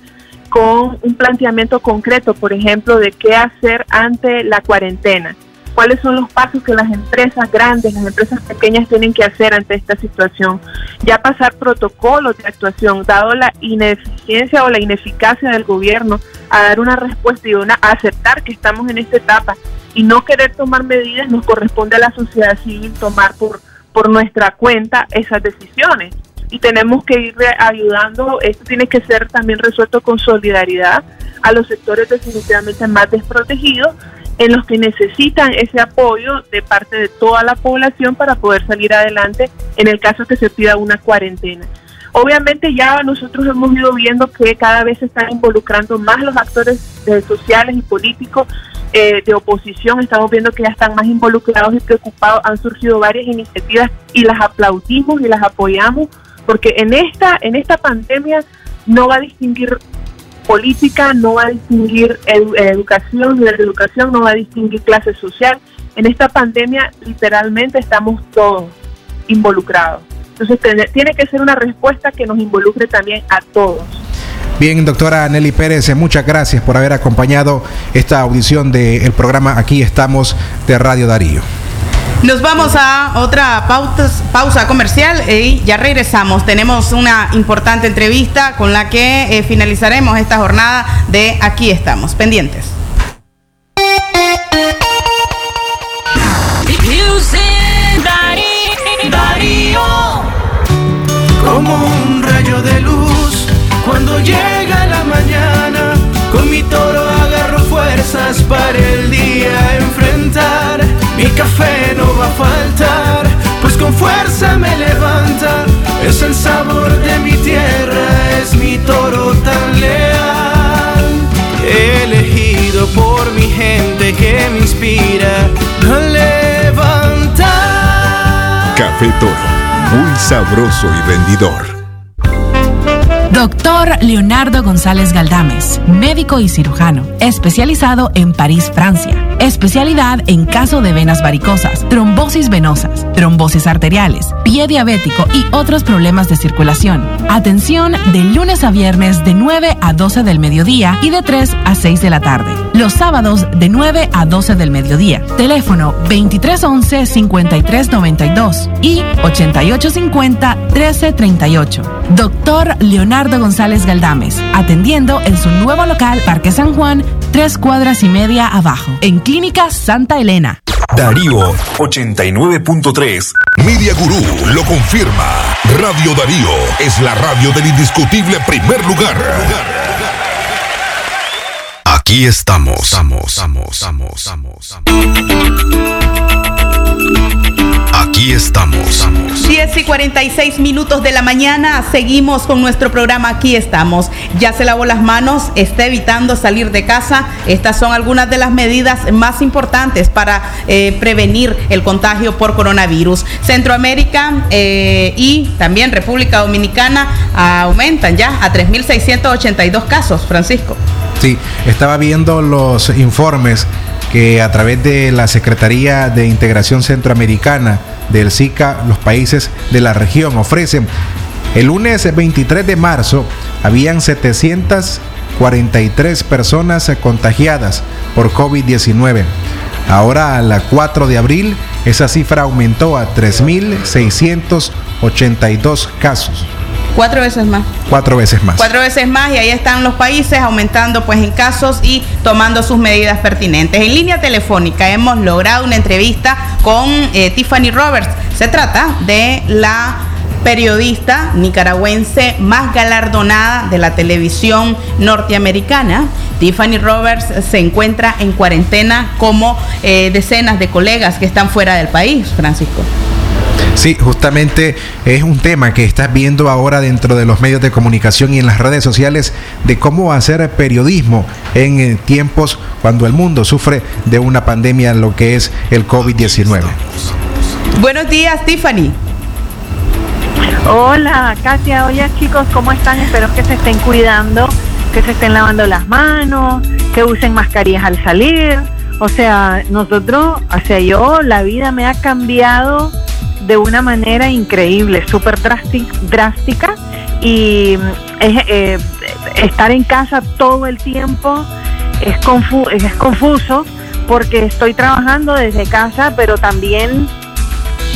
con un planteamiento concreto, por ejemplo, de qué hacer ante la cuarentena. ¿Cuáles son los pasos que las empresas grandes, las empresas pequeñas tienen que hacer ante esta situación? Ya pasar protocolos de actuación, dado la ineficiencia o la ineficacia del gobierno a dar una respuesta y una, a aceptar que estamos en esta etapa y no querer tomar medidas, nos corresponde a la sociedad civil tomar por, por nuestra cuenta esas decisiones y tenemos que ir ayudando. Esto tiene que ser también resuelto con solidaridad a los sectores definitivamente más desprotegidos en los que necesitan ese apoyo de parte de toda la población para poder salir adelante en el caso que se pida una cuarentena. Obviamente ya nosotros hemos ido viendo que cada vez se están involucrando más los actores eh, sociales y políticos eh, de oposición, estamos viendo que ya están más involucrados y preocupados, han surgido varias iniciativas y las aplaudimos y las apoyamos porque en esta en esta pandemia no va a distinguir política, no va a distinguir edu- educación, de educación, no va a distinguir clase social. En esta pandemia literalmente estamos todos involucrados. Entonces tiene, que ser una respuesta que nos involucre también a todos. Bien, doctora Nelly Pérez, eh, muchas gracias por haber acompañado esta audición del programa Aquí estamos de Radio Darío. Nos vamos a otra pausa comercial y ya regresamos. Tenemos una importante entrevista con la que eh, finalizaremos esta jornada de Aquí estamos, pendientes. Como un rayo de luz cuando llega la mañana. Con mi toro agarro fuerzas para el día enfrentar. Mi café no va a faltar, pues con fuerza me levanta. Es el sabor de mi tierra, es mi toro tan leal. Elegido por mi gente que me inspira a levantar. Café Toro, muy sabroso y vendidor. Doctor Leonardo González Galdames, médico y cirujano, especializado en París, Francia. Especialidad en caso de venas varicosas, trombosis venosas, trombosis arteriales, pie diabético y otros problemas de circulación. Atención de lunes a viernes de 9 a 12 del mediodía y de 3 a 6 de la tarde. Los sábados de 9 a 12 del mediodía. Teléfono 2311-5392 y 8850-1338. Doctor Leonardo González Galdames, atendiendo en su nuevo local Parque San Juan, tres cuadras y media abajo, en Clínica Santa Elena. Darío 89.3. Media Gurú lo confirma. Radio Darío es la radio del indiscutible primer lugar. Aquí estamos. Estamos, estamos, estamos, estamos. Aquí estamos. 10 y 46 minutos de la mañana, seguimos con nuestro programa Aquí estamos. Ya se lavó las manos, está evitando salir de casa. Estas son algunas de las medidas más importantes para eh, prevenir el contagio por coronavirus. Centroamérica eh, y también República Dominicana aumentan ya a 3.682 casos, Francisco. Sí, estaba viendo los informes que a través de la Secretaría de Integración Centroamericana del SICA, los países de la región ofrecen. El lunes 23 de marzo habían 743 personas contagiadas por COVID-19. Ahora a la 4 de abril esa cifra aumentó a 3.682 casos. Cuatro veces más. Cuatro veces más. Cuatro veces más y ahí están los países aumentando pues en casos y tomando sus medidas pertinentes. En línea telefónica hemos logrado una entrevista con eh, Tiffany Roberts. Se trata de la periodista nicaragüense más galardonada de la televisión norteamericana. Tiffany Roberts se encuentra en cuarentena como eh, decenas de colegas que están fuera del país, Francisco. Sí, justamente es un tema que estás viendo ahora dentro de los medios de comunicación y en las redes sociales de cómo hacer periodismo en eh, tiempos cuando el mundo sufre de una pandemia, lo que es el COVID-19. Buenos días, Tiffany. Hola, Katia. Oye, chicos, ¿cómo están? Espero que se estén cuidando, que se estén lavando las manos, que usen mascarillas al salir. O sea, nosotros, o sea, yo, la vida me ha cambiado de una manera increíble, súper drástica y eh, estar en casa todo el tiempo es, es confuso porque estoy trabajando desde casa, pero también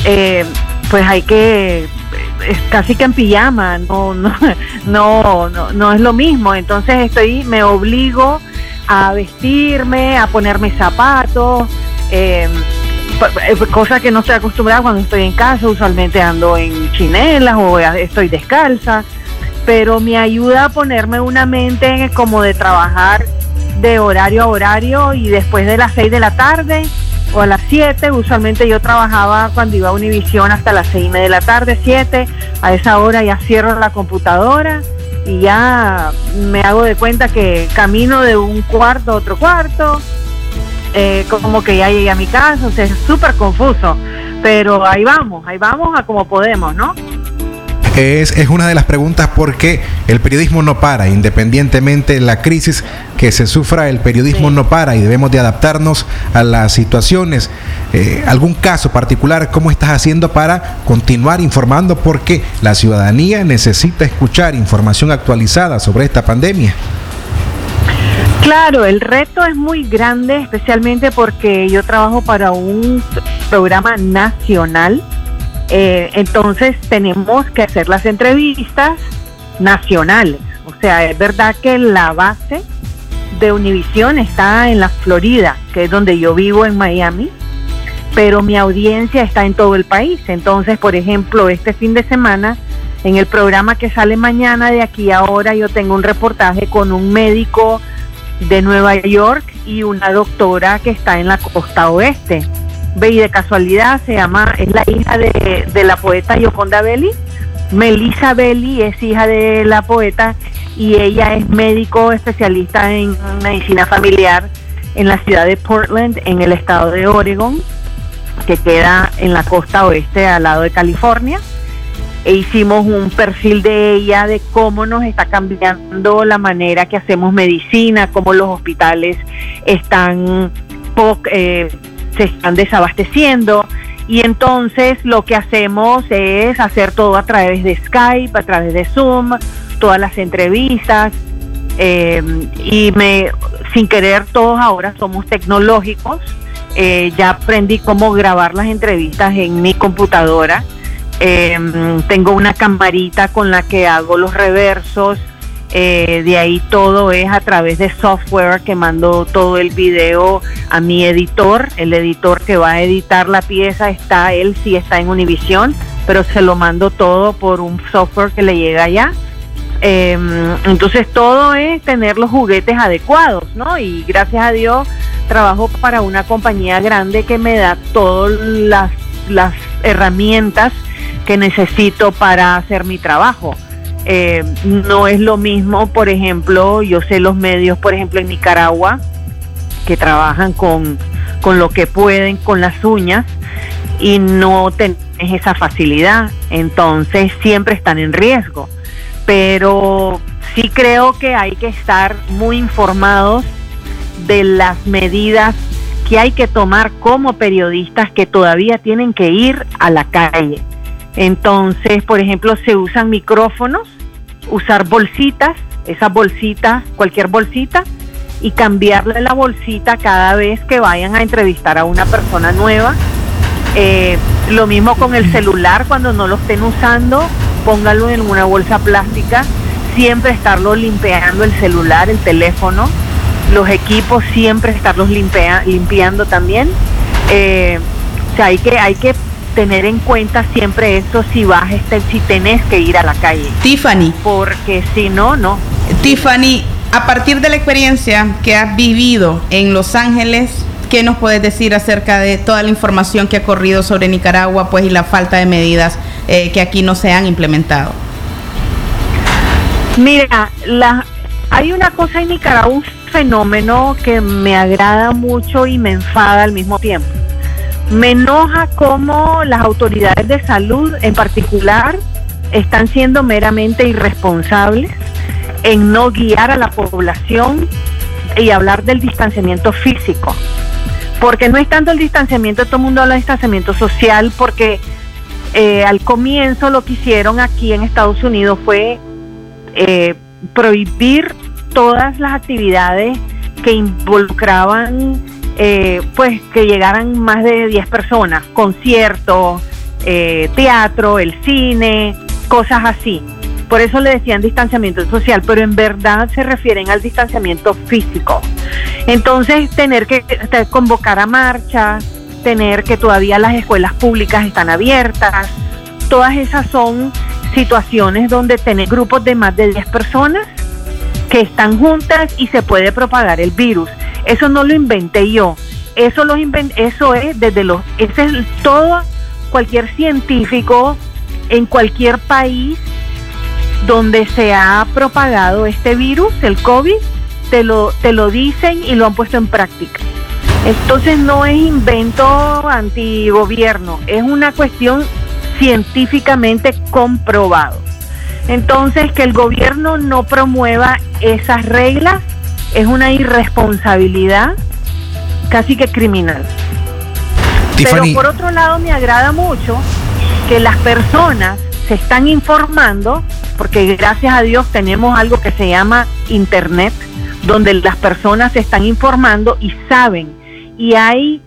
eh, pues hay que es casi que en pijama, no, no, no, no, no es lo mismo. Entonces estoy, me obligo a vestirme, a ponerme zapatos. Eh, eh, cosa que no estoy acostumbrada cuando estoy en casa, usualmente ando en chinelas o estoy descalza, pero me ayuda a ponerme una mente como de trabajar de horario a horario y después de las 6 de la tarde o a las 7, usualmente yo trabajaba cuando iba a Univisión hasta las 6 de la tarde, 7, a esa hora ya cierro la computadora y ya me hago de cuenta que camino de un cuarto a otro cuarto, eh, como que ya llegué a mi casa, o sea, es súper confuso, pero ahí vamos, ahí vamos a como podemos, ¿no? Es, es, una de las preguntas porque el periodismo no para, independientemente de la crisis que se sufra, el periodismo no para y debemos de adaptarnos a las situaciones. Eh, ¿Algún caso particular? ¿Cómo estás haciendo para continuar informando? Porque la ciudadanía necesita escuchar información actualizada sobre esta pandemia. Claro, el reto es muy grande, especialmente porque yo trabajo para un programa nacional. Eh, entonces tenemos que hacer las entrevistas nacionales. O sea, es verdad que la base de Univisión está en la Florida, que es donde yo vivo en Miami, pero mi audiencia está en todo el país. Entonces, por ejemplo, este fin de semana, en el programa que sale mañana de aquí a ahora, yo tengo un reportaje con un médico de Nueva York y una doctora que está en la costa oeste. Ve, de casualidad se llama, es la hija de, de la poeta Yoconda Belli. Melissa Belli es hija de la poeta y ella es médico especialista en medicina familiar en la ciudad de Portland, en el estado de Oregon, que queda en la costa oeste al lado de California. e hicimos un perfil de ella, de cómo nos está cambiando la manera que hacemos medicina, cómo los hospitales están eh, se están desabasteciendo. Y entonces lo que hacemos es hacer todo a través de Skype, a través de Zoom, todas las entrevistas. Eh, y me, sin querer, todos ahora somos tecnológicos. Eh, ya aprendí cómo grabar las entrevistas en mi computadora. tengo una camarita con la que hago los reversos, eh, de ahí todo es a través de software que mando todo el video a mi editor. El editor que va a editar la pieza está, él sí está en Univision, pero se lo mando todo por un software que le llega allá. Em, entonces todo es tener los juguetes adecuados, ¿no? Y gracias a Dios trabajo para una compañía grande que me da todas las, las herramientas que necesito para hacer mi trabajo. Eh, no es lo mismo, por ejemplo, yo sé los medios, por ejemplo, en Nicaragua, que trabajan con, con lo que pueden, con las uñas, y no tenés esa facilidad, entonces siempre están en riesgo. Pero sí creo que hay que estar muy informados de las medidas que hay que tomar como periodistas que todavía tienen que ir a la calle. Entonces, por ejemplo, se usan micrófonos, usar bolsitas, esas bolsitas, cualquier bolsita, y cambiarle la bolsita cada vez que vayan a entrevistar a una persona nueva. Eh, lo mismo con el celular, cuando no lo estén usando, póngalo en una bolsa plástica. Siempre estarlo limpiando el celular, el teléfono, los equipos, siempre estarlos limpiando también. Eh, o sea, hay que, hay que tener en cuenta siempre eso si vas, si tenés que ir a la calle. Tiffany. Porque si no, no. Tiffany, a partir de la experiencia que has vivido en Los Ángeles, ¿qué nos puedes decir acerca de toda la información que ha corrido sobre Nicaragua, pues y la falta de medidas eh, que aquí no se han implementado? Mira, la, hay una cosa en Nicaragua, un fenómeno que me agrada mucho y me enfada al mismo tiempo. Me enoja cómo las autoridades de salud en particular están siendo meramente irresponsables en no guiar a la población y hablar del distanciamiento físico. Porque no es tanto el distanciamiento, todo el mundo habla de distanciamiento social, porque eh, al comienzo lo que hicieron aquí en Estados Unidos fue eh, prohibir todas las actividades que involucraban eh, pues que llegaran más de 10 personas, conciertos, eh, teatro, el cine, cosas así. Por eso le decían distanciamiento social, pero en verdad se refieren al distanciamiento físico. Entonces, tener que convocar a marcha, tener que todavía las escuelas públicas están abiertas, todas esas son situaciones donde tener grupos de más de 10 personas que están juntas y se puede propagar el virus. Eso no lo inventé yo. Eso eso es desde los ese es todo cualquier científico en cualquier país donde se ha propagado este virus, el COVID, te lo te lo dicen y lo han puesto en práctica. Entonces no es invento antigobierno, es una cuestión científicamente comprobado. Entonces, que el gobierno no promueva esas reglas es una irresponsabilidad casi que criminal. Pero por otro lado me agrada mucho que las personas se están informando, porque gracias a Dios tenemos algo que se llama Internet, donde las personas se están informando y saben. Y hay,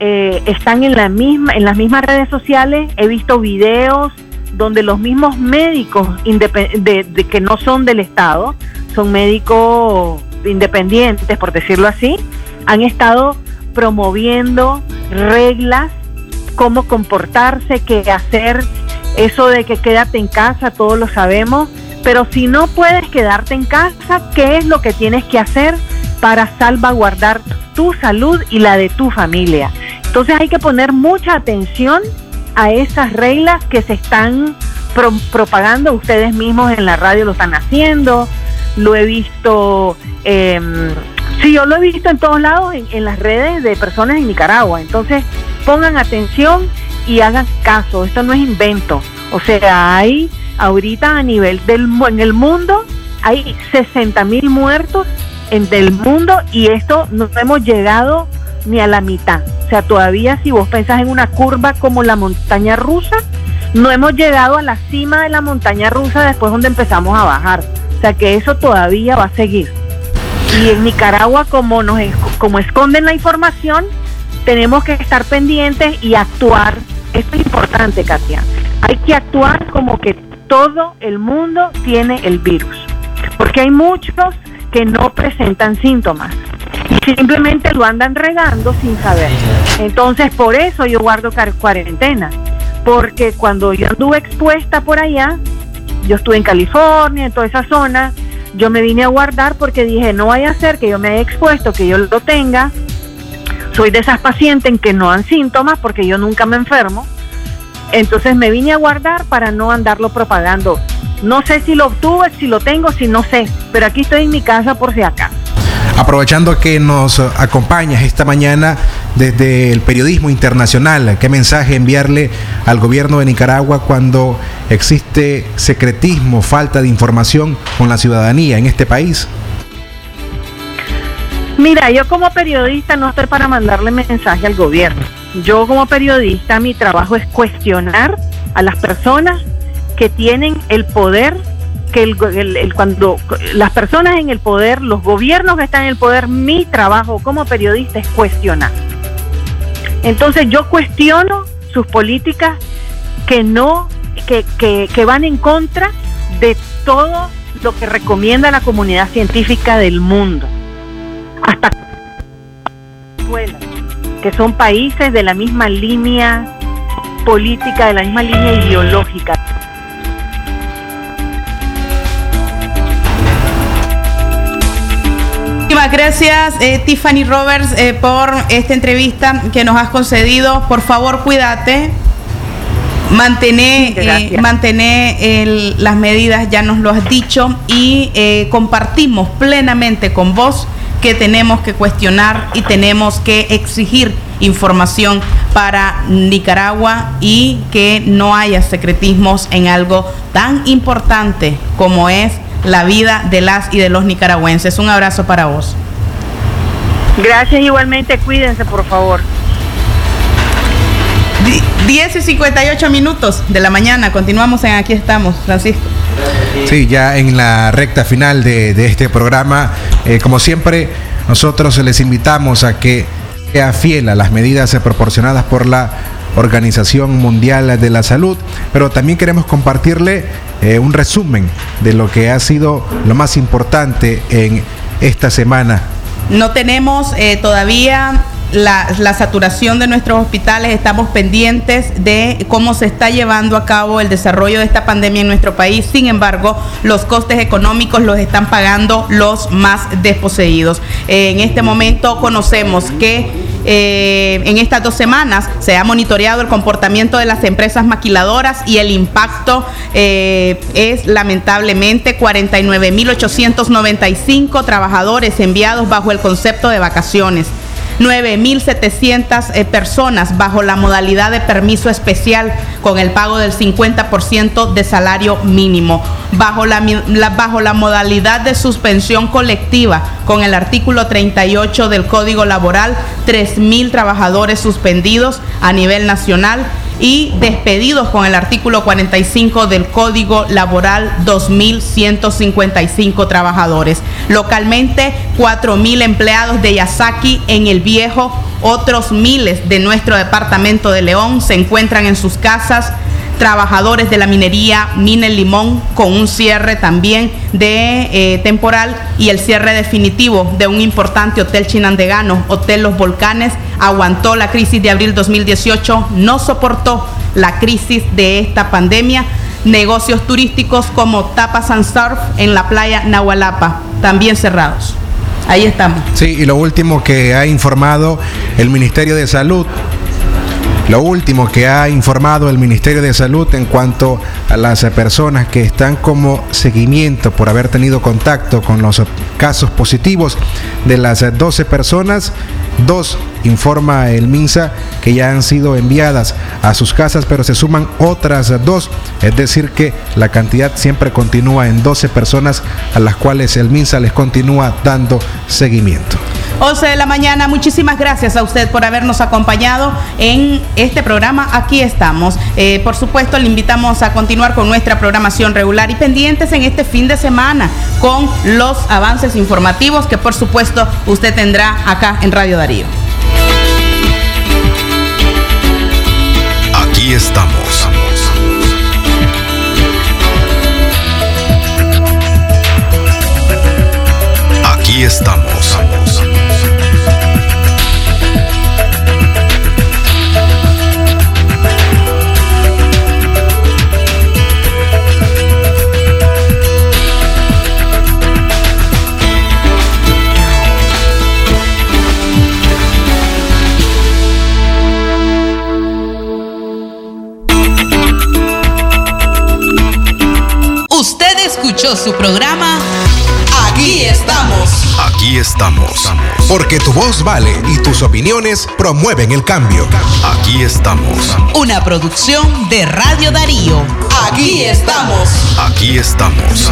eh, están en, la misma, en las mismas redes sociales, he visto videos donde los mismos médicos de que no son del Estado, son médicos independientes, por decirlo así, han estado promoviendo reglas, cómo comportarse, qué hacer, eso de que quédate en casa, todos lo sabemos, pero si no puedes quedarte en casa, ¿qué es lo que tienes que hacer para salvaguardar tu salud y la de tu familia? Entonces hay que poner mucha atención a esas reglas que se están propagando, ustedes mismos en la radio lo están haciendo, lo he visto, eh, sí, yo lo he visto en todos lados, en, las redes de personas en Nicaragua. Entonces, pongan atención y hagan caso, esto no es invento. O sea, hay ahorita a nivel del en el mundo hay 60 mil muertos en del mundo y esto no hemos llegado ni a la mitad. O sea, todavía si vos pensás en una curva como la montaña rusa, no hemos llegado a la cima de la montaña rusa después donde empezamos a bajar. O sea que eso todavía va a seguir. Y en Nicaragua, como, nos, como esconden la información, tenemos que estar pendientes y actuar. Esto es importante, Katia. Hay que actuar como que todo el mundo tiene el virus. Porque hay muchos que no presentan síntomas y simplemente lo andan regando sin saber. Entonces, por eso yo guardo cuarentena porque cuando yo anduve expuesta por allá, yo estuve en California, en toda esa zona, yo me vine a guardar porque dije, no vaya a ser que yo me haya expuesto, que yo lo tenga. Soy de esas pacientes en que no dan síntomas porque yo nunca me enfermo. Entonces me vine a guardar para no andarlo propagando. No sé si lo obtuve, si lo tengo, si no sé, pero aquí estoy en mi casa por si acaso. Aprovechando que nos acompañas esta mañana desde el periodismo internacional, ¿qué mensaje enviarle al gobierno de Nicaragua cuando existe secretismo, falta de información con la ciudadanía en este país? Mira, yo como periodista no estoy para mandarle mensaje al gobierno. Yo como periodista mi trabajo es cuestionar a las personas que tienen el poder que el, cuando las personas en el poder, los gobiernos que están en el poder, mi trabajo como periodista es cuestionar. Entonces yo cuestiono sus políticas que no, que, que, que van en contra de todo lo que recomienda la comunidad científica del mundo. Hasta que son países de la misma línea política, de la misma línea ideológica. Gracias, eh, Tiffany Roberts, eh, por esta entrevista que nos has concedido. Por favor, cuídate. Mantener, eh, las medidas, ya nos lo has dicho, y compartimos plenamente con vos que tenemos que cuestionar y tenemos que exigir información para Nicaragua y que no haya secretismos en algo tan importante como es la vida de las y de los nicaragüenses. Un abrazo para vos. Gracias igualmente, cuídense por favor. 10 y 58 minutos de la mañana, continuamos en Aquí estamos, Francisco. Sí, ya en la recta final de, este programa, eh, como siempre, nosotros les invitamos a que sea fiel a las medidas proporcionadas por la Organización Mundial de la Salud, pero también queremos compartirle eh, un resumen de lo que ha sido lo más importante en esta semana. No tenemos eh, todavía la, la, saturación de nuestros hospitales, estamos pendientes de cómo se está llevando a cabo el desarrollo de esta pandemia en nuestro país. Sin embargo, los costes económicos los están pagando los más desposeídos. en este momento conocemos que eh, en estas dos semanas se ha monitoreado el comportamiento de las empresas maquiladoras y el impacto eh, es lamentablemente 49.895 trabajadores enviados bajo el concepto de vacaciones. 9.700 eh, personas bajo la modalidad de permiso especial con el pago del 50% de salario mínimo, bajo la, bajo la modalidad de suspensión colectiva con el artículo 38 del Código Laboral, 3.000 trabajadores suspendidos a nivel nacional y despedidos con el artículo 45 del Código Laboral 2.155 trabajadores. Localmente, 4.000 empleados de Yasaki en el viejo, otros miles de nuestro departamento de León se encuentran en sus casas trabajadores de la minería Mina el Limón con un cierre también de eh, temporal y el cierre definitivo de un importante hotel chinandegano, Hotel Los Volcanes, aguantó la crisis de abril 2018, no soportó la crisis de esta pandemia. Negocios turísticos como Tapas and Surf en la playa Nahualapa, también cerrados. Ahí estamos. Sí, y lo último que ha informado el Ministerio de Salud lo último que ha informado el Ministerio de Salud en cuanto a las personas que están como seguimiento por haber tenido contacto con los casos positivos de las 12 personas, dos, informa el MINSA, que ya han sido enviadas a sus casas, pero se suman otras dos. Es decir, que la cantidad siempre continúa en 12 personas a las cuales el MINSA les continúa dando seguimiento. 11 de la mañana, muchísimas gracias a usted por habernos acompañado en este programa. Aquí estamos. Eh, por supuesto, le invitamos a continuar con nuestra programación regular y pendientes en este fin de semana con los avances informativos que por supuesto usted tendrá acá en Radio Darío. Aquí estamos. Su programa Aquí estamos. Aquí estamos. Porque tu voz vale y tus opiniones promueven el cambio. Aquí estamos. Una producción de Radio Darío. Aquí estamos. Aquí estamos.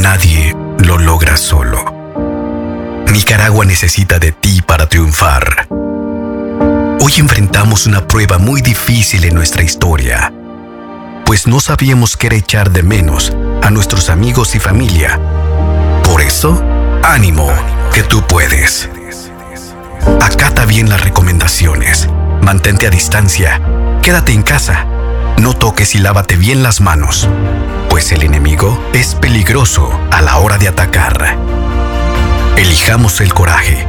Nadie lo logra solo. Nicaragua necesita de ti para triunfar. Hoy enfrentamos una prueba muy difícil en nuestra historia, pues no sabíamos qué era echar de menos a nuestros amigos y familia. Por eso, ánimo, que tú puedes. Acata bien las recomendaciones, mantente a distancia, quédate en casa, no toques y lávate bien las manos, pues el enemigo es peligroso a la hora de atacar. Elijamos el coraje